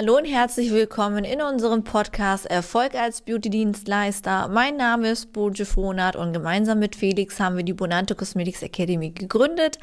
Hallo und herzlich willkommen in unserem Podcast Erfolg als Beauty-Dienstleister. Mein Name ist Boje Frohnert und gemeinsam mit Felix haben wir die Bonante Cosmetics Academy gegründet.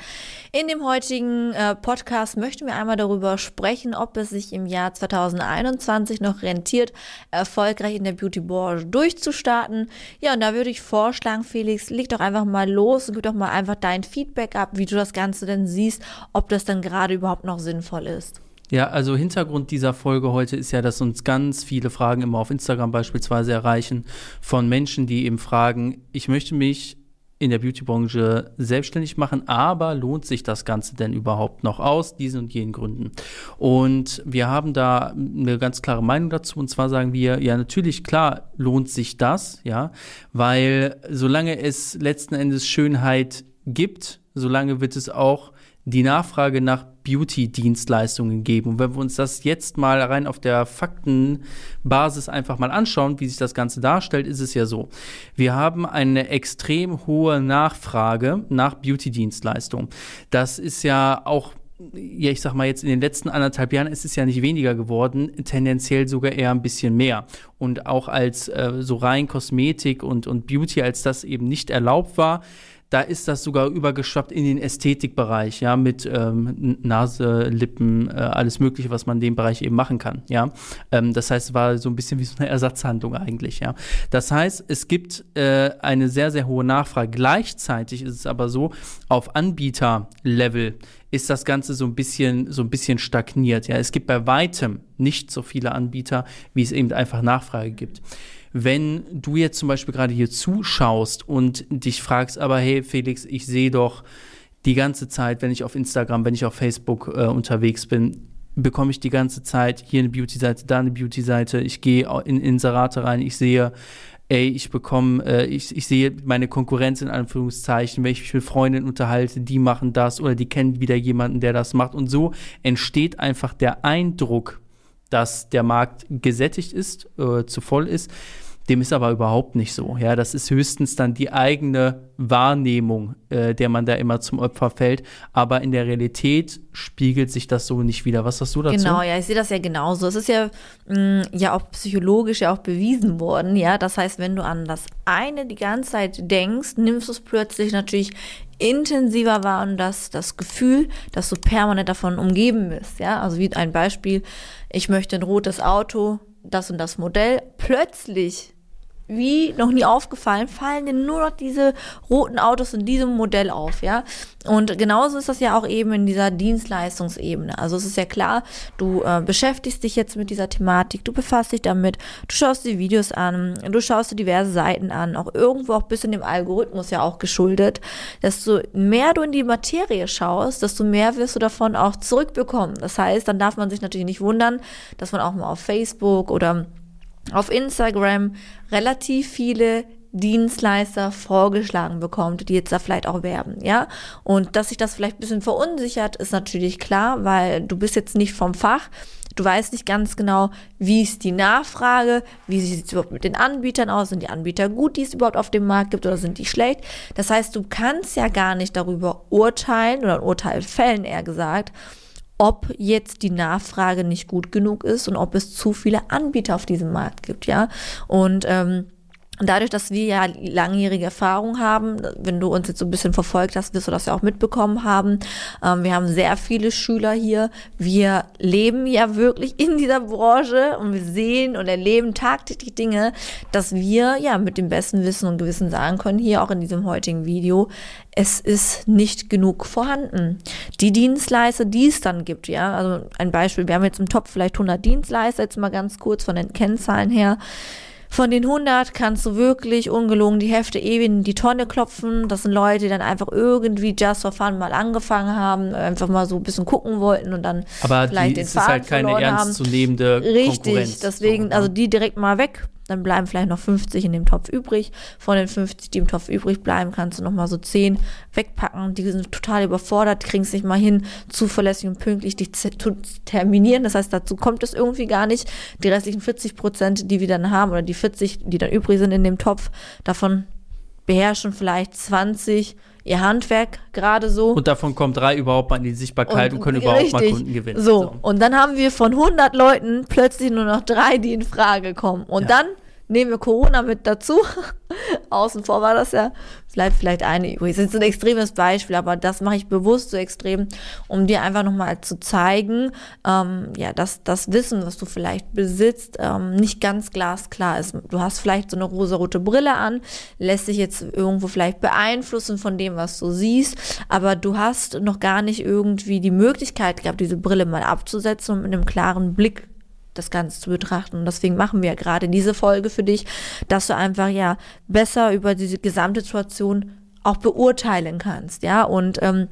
In dem heutigen äh, Podcast möchten wir einmal darüber sprechen, ob es sich im Jahr 2021 noch rentiert, erfolgreich in der Beauty-Branche durchzustarten. Ja, und da würde ich vorschlagen, Felix, leg doch einfach mal los und gib doch mal einfach dein Feedback ab, wie du das Ganze denn siehst, ob das dann gerade überhaupt noch sinnvoll ist. Ja, also Hintergrund dieser Folge heute ist ja, dass uns ganz viele Fragen immer auf Instagram beispielsweise erreichen von Menschen, die eben fragen, ich möchte mich in der Beautybranche selbstständig machen, aber lohnt sich das Ganze denn überhaupt noch aus diesen und jenen Gründen? Und wir haben da eine ganz klare Meinung dazu und zwar sagen wir, ja natürlich klar lohnt sich das, ja, weil solange es letzten Endes Schönheit gibt, solange wird es auch die Nachfrage nach Beauty-Dienstleistungen geben. Und wenn wir uns das jetzt mal rein auf der Faktenbasis einfach mal anschauen, wie sich das Ganze darstellt, ist es ja so. Wir haben eine extrem hohe Nachfrage nach Beauty-Dienstleistungen. Das ist ja auch ja, ich sag mal jetzt in den letzten anderthalb Jahren ist es ja nicht weniger geworden, tendenziell sogar eher ein bisschen mehr. Und auch als äh, so rein Kosmetik und, und Beauty, als das eben nicht erlaubt war, da ist das sogar übergeschwappt in den Ästhetikbereich, ja, mit ähm, Nase, Lippen, äh, alles Mögliche, was man in dem Bereich eben machen kann, ja. Ähm, das heißt, es war so ein bisschen wie so eine Ersatzhandlung eigentlich, ja. Das heißt, es gibt äh, eine sehr, sehr hohe Nachfrage. Gleichzeitig ist es aber so, auf Anbieterlevel ist das Ganze so ein bisschen, so ein bisschen stagniert, ja. Es gibt bei weitem nicht so viele Anbieter, wie es eben einfach Nachfrage gibt wenn du jetzt zum Beispiel gerade hier zuschaust und dich fragst, aber hey Felix, ich sehe doch die ganze Zeit, wenn ich auf Instagram, wenn ich auf Facebook äh, unterwegs bin, bekomme ich die ganze Zeit hier eine Beauty-Seite, da eine Beauty-Seite, ich gehe in Inserate rein, ich sehe, ey, ich bekomme, äh, ich, ich sehe meine Konkurrenz in Anführungszeichen, wenn ich mich mit Freundinnen unterhalte, die machen das oder die kennen wieder jemanden, der das macht. Und so entsteht einfach der Eindruck, dass der Markt gesättigt ist, äh, zu voll ist. Dem ist aber überhaupt nicht so. Ja, das ist höchstens dann die eigene Wahrnehmung, äh, der man da immer zum Opfer fällt. Aber in der Realität spiegelt sich das so nicht wieder. Was hast du dazu? Genau, ja, ich sehe das ja genauso. Es ist ja, mh, mm, ja auch psychologisch ja auch bewiesen worden. Ja, das heißt, wenn du an das eine die ganze Zeit denkst, nimmst du es plötzlich natürlich intensiver wahr und das, das Gefühl, dass du permanent davon umgeben bist. Ja, also wie ein Beispiel, ich möchte ein rotes Auto, das und das Modell. Plötzlich wie noch nie aufgefallen, fallen dir nur noch diese roten Autos in diesem Modell auf, ja. Und genauso ist das ja auch eben in dieser Dienstleistungsebene. Also es ist ja klar, du äh, beschäftigst dich jetzt mit dieser Thematik, du befasst dich damit, du schaust die Videos an, du schaust dir diverse Seiten an, auch irgendwo auch bis in dem Algorithmus ja auch geschuldet. Desto mehr du in die Materie schaust, desto mehr wirst du davon auch zurückbekommen. Das heißt, dann darf man sich natürlich nicht wundern, dass man auch mal auf Facebook oder auf Instagram relativ viele Dienstleister vorgeschlagen bekommt, die jetzt da vielleicht auch werben, ja. Und dass sich das vielleicht ein bisschen verunsichert, ist natürlich klar, weil du bist jetzt nicht vom Fach. Du weißt nicht ganz genau, wie ist die Nachfrage, wie sieht es überhaupt mit den Anbietern aus, sind die Anbieter gut, die es überhaupt auf dem Markt gibt oder sind die schlecht. Das heißt, du kannst ja gar nicht darüber urteilen oder ein Urteil fällen, eher gesagt, ob jetzt die Nachfrage nicht gut genug ist und ob es zu viele Anbieter auf diesem Markt gibt, ja. Und ähm, dadurch, dass wir ja langjährige Erfahrung haben, wenn du uns jetzt so ein bisschen verfolgt hast, wirst du das ja auch mitbekommen haben. Ähm, wir haben sehr viele Schüler hier. Wir leben ja wirklich in dieser Branche und wir sehen und erleben tagtäglich Dinge, dass wir ja mit dem besten Wissen und Gewissen sagen können, hier auch in diesem heutigen Video, es ist nicht genug vorhanden. Die Dienstleister, die es dann gibt, ja, also ein Beispiel, wir haben jetzt im Topf vielleicht 100 Dienstleister, jetzt mal ganz kurz von den Kennzahlen her. Von den 100 kannst du wirklich ungelogen die Hefte ewig in die Tonne klopfen. Das sind Leute, die dann einfach irgendwie just for fun mal angefangen haben, einfach mal so ein bisschen gucken wollten und dann Aber vielleicht die, den es ist halt keine ernstzunehmende Richtig, deswegen, So, ne? also die direkt mal weg. Dann bleiben vielleicht noch 50 in dem Topf übrig. Von den 50, die im Topf übrig bleiben, kannst du noch mal so 10 wegpacken. Die sind total überfordert, kriegen es nicht mal hin, zuverlässig und pünktlich dich zu terminieren. Das heißt, dazu kommt es irgendwie gar nicht. Die restlichen 40 Prozent, die wir dann haben, oder die 40, die dann übrig sind in dem Topf, davon beherrschen vielleicht 20 ihr Handwerk gerade so. Und davon kommen drei überhaupt mal in die Sichtbarkeit und, können überhaupt mal. Kunden gewinnen. So. und dann haben wir von 100 Leuten plötzlich nur noch drei, die in Frage kommen. Und Ja. dann nehmen wir Corona mit dazu. Außen vor war das ja, bleibt vielleicht eine übrig. Das ist ein extremes Beispiel, aber das mache ich bewusst so extrem, um dir einfach nochmal zu zeigen, ähm, ja, dass das Wissen, was du vielleicht besitzt, ähm, nicht ganz glasklar ist. Du hast vielleicht so eine rosarote Brille an, lässt dich jetzt irgendwo vielleicht beeinflussen von dem, was du siehst, aber du hast noch gar nicht irgendwie die Möglichkeit gehabt, diese Brille mal abzusetzen und mit einem klaren Blick das Ganze zu betrachten. Und deswegen machen wir gerade diese Folge für dich, dass du einfach ja besser über diese Gesamtsituation auch beurteilen kannst, ja. Und ähm,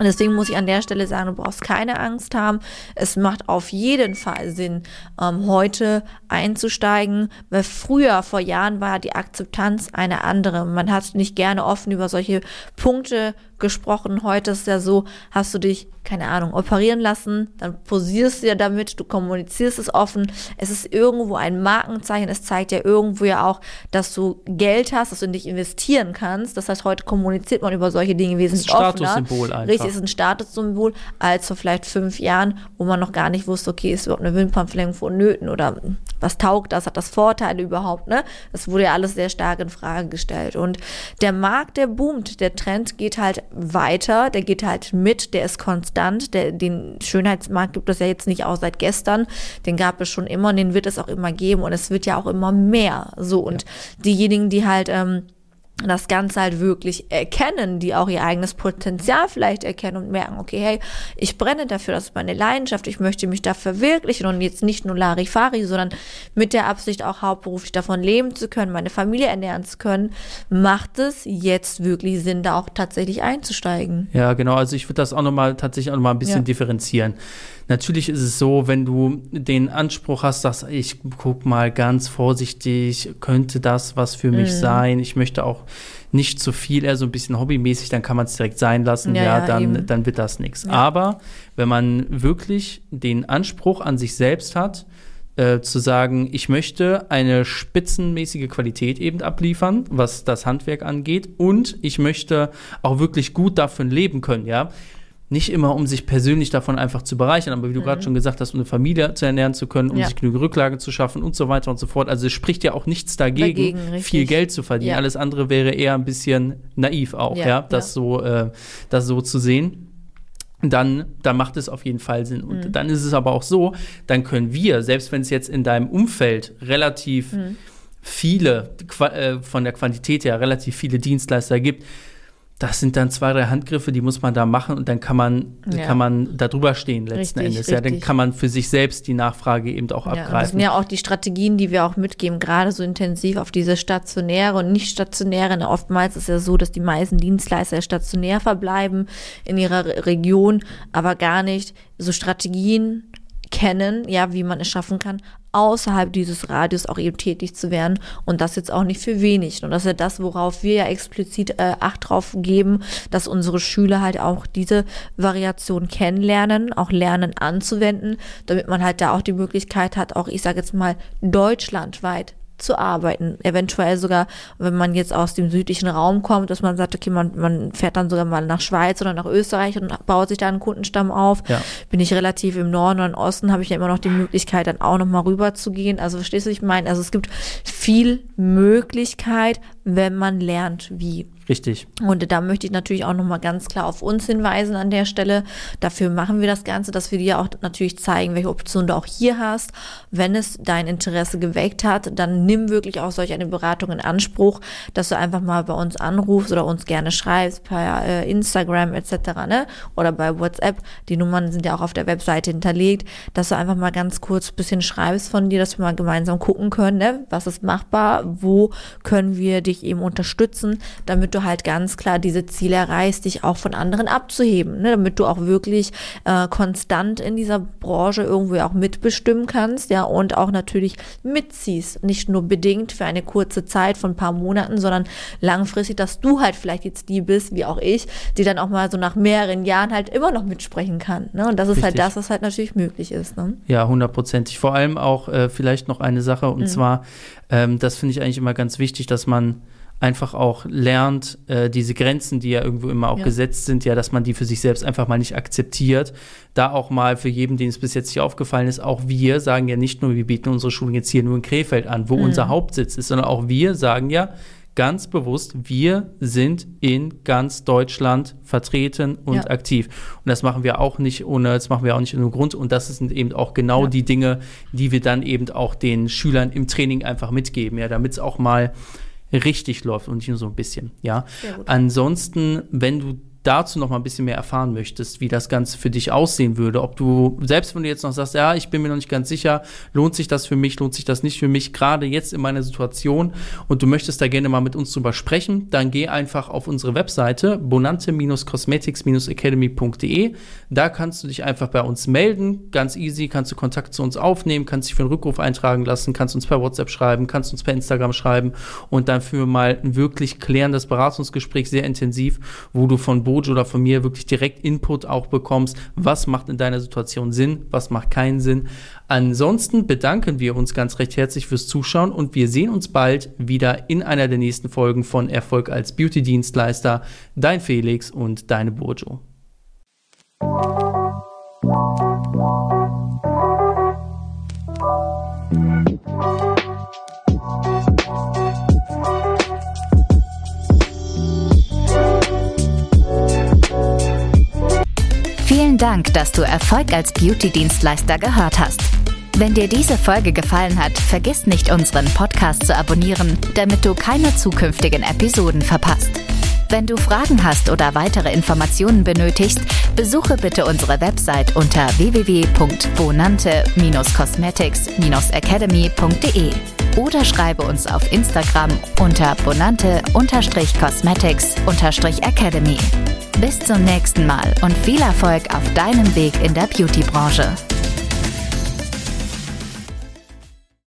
Deswegen muss ich an der Stelle sagen, du brauchst keine Angst haben. Es macht auf jeden Fall Sinn, ähm, heute einzusteigen, weil früher, vor Jahren, war die Akzeptanz eine andere. Man hat nicht gerne offen über solche Punkte gesprochen. Heute ist ja so, hast du dich, keine Ahnung, operieren lassen, dann posierst du ja damit, du kommunizierst es offen. Es ist irgendwo ein Markenzeichen. Es zeigt ja irgendwo ja auch, dass du Geld hast, dass du in dich investieren kannst. Das heißt, heute kommuniziert man über solche Dinge wesentlich ein offener. Statussymbol einfach. Richtig, ist ein Statussymbol, als vor vielleicht fünf Jahren, wo man noch gar nicht wusste, okay, ist überhaupt eine Wimpernverlängerung vonnöten oder was taugt das, hat das Vorteile überhaupt, ne? Das wurde ja alles sehr stark in Frage gestellt. Und der Markt, der boomt, der Trend geht halt weiter, der geht halt mit, der ist konstant. Der, den Schönheitsmarkt gibt es ja jetzt nicht auch seit gestern. Den gab es schon immer und den wird es auch immer geben und es wird ja auch immer mehr. So, und diejenigen, die halt ähm, das Ganze halt wirklich erkennen, die auch ihr eigenes Potenzial vielleicht erkennen und merken, okay, hey, ich brenne dafür, das ist meine Leidenschaft, ich möchte mich da verwirklichen und jetzt nicht nur Larifari, sondern mit der Absicht auch hauptberuflich davon leben zu können, meine Familie ernähren zu können, macht es jetzt wirklich Sinn, da auch tatsächlich einzusteigen. Ja, genau. Also ich würde das auch nochmal tatsächlich auch nochmal ein bisschen Ja. differenzieren. Natürlich ist es so, wenn du den Anspruch hast, dass ich guck mal ganz vorsichtig, könnte das was für Mhm. mich sein? Ich möchte auch nicht zu viel, eher so ein bisschen hobbymäßig, dann kann man es direkt sein lassen. Ja, Ja, ja, dann, eben. dann wird das nichts. Ja. Aber wenn man wirklich den Anspruch an sich selbst hat, äh, zu sagen, ich möchte eine spitzenmäßige Qualität eben abliefern, was das Handwerk angeht, und ich möchte auch wirklich gut davon leben können, ja. Nicht immer, um sich persönlich davon einfach zu bereichern, aber wie du gerade schon gesagt hast, um eine Familie zu ernähren zu können, um Mhm. Ja. sich genügend Rücklage zu schaffen und so weiter und so fort. Also es spricht ja auch nichts dagegen, Dagegen, viel Geld zu verdienen. Ja. Alles andere wäre eher ein bisschen naiv auch, Ja, ja, das so, äh, das so zu sehen dann, dann macht es auf jeden Fall Sinn. Und Mhm. dann ist es aber auch so, dann können wir, selbst wenn es jetzt in deinem Umfeld relativ Mhm. viele, äh, von der Quantität her relativ viele Dienstleister gibt, das sind dann zwei, drei Handgriffe, die muss man da machen und dann kann man, Ja. kann man da drüber stehen letzten Richtig, Endes. Ja, dann richtig. kann man für sich selbst die Nachfrage eben auch Ja, und das abgreifen. sind ja auch die Strategien, die wir auch mitgeben, gerade so intensiv auf diese stationäre und nicht stationäre. Oftmals ist ja so, dass die meisten Dienstleister stationär verbleiben in ihrer Re- Region, aber gar nicht so Strategien kennen, ja, wie man es schaffen kann, außerhalb dieses Radius auch eben tätig zu werden und das jetzt auch nicht für wenig. Und das ist ja das, worauf wir ja explizit äh, Acht drauf geben, dass unsere Schüler halt auch diese Variation kennenlernen, auch lernen anzuwenden, damit man halt da auch die Möglichkeit hat, auch ich sage jetzt mal deutschlandweit zu arbeiten. Eventuell sogar, wenn man jetzt aus dem südlichen Raum kommt, dass man sagt, okay, man, man fährt dann sogar mal nach Schweiz oder nach Österreich und baut sich da einen Kundenstamm auf. Ja. Bin ich relativ im Norden oder im Osten, habe ich ja immer noch die Möglichkeit, dann auch noch mal rüber zu gehen. Also verstehst du, ich meine? Also es gibt viel Möglichkeit, wenn man lernt, wie. Richtig. Und da möchte ich natürlich auch nochmal ganz klar auf uns hinweisen an der Stelle. Dafür machen wir das Ganze, dass wir dir auch natürlich zeigen, welche Optionen du auch hier hast. Wenn es dein Interesse geweckt hat, dann nimm wirklich auch solch eine Beratung in Anspruch, dass du einfach mal bei uns anrufst oder uns gerne schreibst per äh, Instagram etc. Ne? oder bei WhatsApp. Die Nummern sind ja auch auf der Webseite hinterlegt, dass du einfach mal ganz kurz ein bisschen schreibst von dir, dass wir mal gemeinsam gucken können, ne? was ist machbar, wo können wir dich eben unterstützen, damit du halt ganz klar diese Ziele erreichst, dich auch von anderen abzuheben, ne? damit du auch wirklich äh, konstant in dieser Branche irgendwo auch mitbestimmen kannst, ja, und auch natürlich mitziehst, nicht nur bedingt für eine kurze Zeit von ein paar Monaten, sondern langfristig, dass du halt vielleicht jetzt die bist, wie auch ich, die dann auch mal so nach mehreren Jahren halt immer noch mitsprechen kann. Ne? Und das ist halt Richtig. halt das, was halt natürlich möglich ist. Ne? Ja, hundertprozentig. Vor allem auch äh, vielleicht noch eine Sache, und mhm. zwar, ähm, das finde ich eigentlich immer ganz wichtig, dass man einfach auch lernt, äh, diese Grenzen, die ja irgendwo immer auch ja. gesetzt sind, ja, dass man die für sich selbst einfach mal nicht akzeptiert. Da auch mal für jeden, den es bis jetzt hier aufgefallen ist, auch wir sagen ja nicht nur, wir bieten unsere Schulen jetzt hier nur in Krefeld an, wo mhm. unser Hauptsitz ist, sondern auch wir sagen ja, ganz bewusst, wir sind in ganz Deutschland vertreten und ja. aktiv. Und das machen wir auch nicht ohne, das machen wir auch nicht ohne Grund. Und das sind eben auch genau ja. die Dinge, die wir dann eben auch den Schülern im Training einfach mitgeben, ja, damit es auch mal richtig läuft und nicht nur so ein bisschen. Ja. Ansonsten, wenn du dazu noch mal ein bisschen mehr erfahren möchtest, wie das Ganze für dich aussehen würde, ob du, selbst wenn du jetzt noch sagst, ja, ich bin mir noch nicht ganz sicher, lohnt sich das für mich, lohnt sich das nicht für mich, gerade jetzt in meiner Situation und du möchtest da gerne mal mit uns drüber sprechen, dann geh einfach auf unsere Webseite bonante-cosmetics-academy.de. Da kannst du dich einfach bei uns melden, ganz easy, kannst du Kontakt zu uns aufnehmen, kannst dich für einen Rückruf eintragen lassen, kannst uns per WhatsApp schreiben, kannst uns per Instagram schreiben und dann für mal ein wirklich klärendes Beratungsgespräch, sehr intensiv, wo du von Bo Coach oder von mir wirklich direkt Input auch bekommst, was macht in deiner Situation Sinn, was macht keinen Sinn. Ansonsten bedanken wir uns ganz recht herzlich fürs Zuschauen und wir sehen uns bald wieder in einer der nächsten Folgen von Erfolg als Beauty-Dienstleister. Dein Felix und deine Bojo. Vielen Dank, dass du Erfolg als Beauty-Dienstleister gehört hast. Wenn dir diese Folge gefallen hat, vergiss nicht, unseren Podcast zu abonnieren, damit du keine zukünftigen Episoden verpasst. Wenn du Fragen hast oder weitere Informationen benötigst, besuche bitte unsere Website unter www.bonante-cosmetics-academy.de oder schreibe uns auf Instagram unter bonante-cosmetics-academy. Bis zum nächsten Mal und viel Erfolg auf deinem Weg in der Beauty-Branche.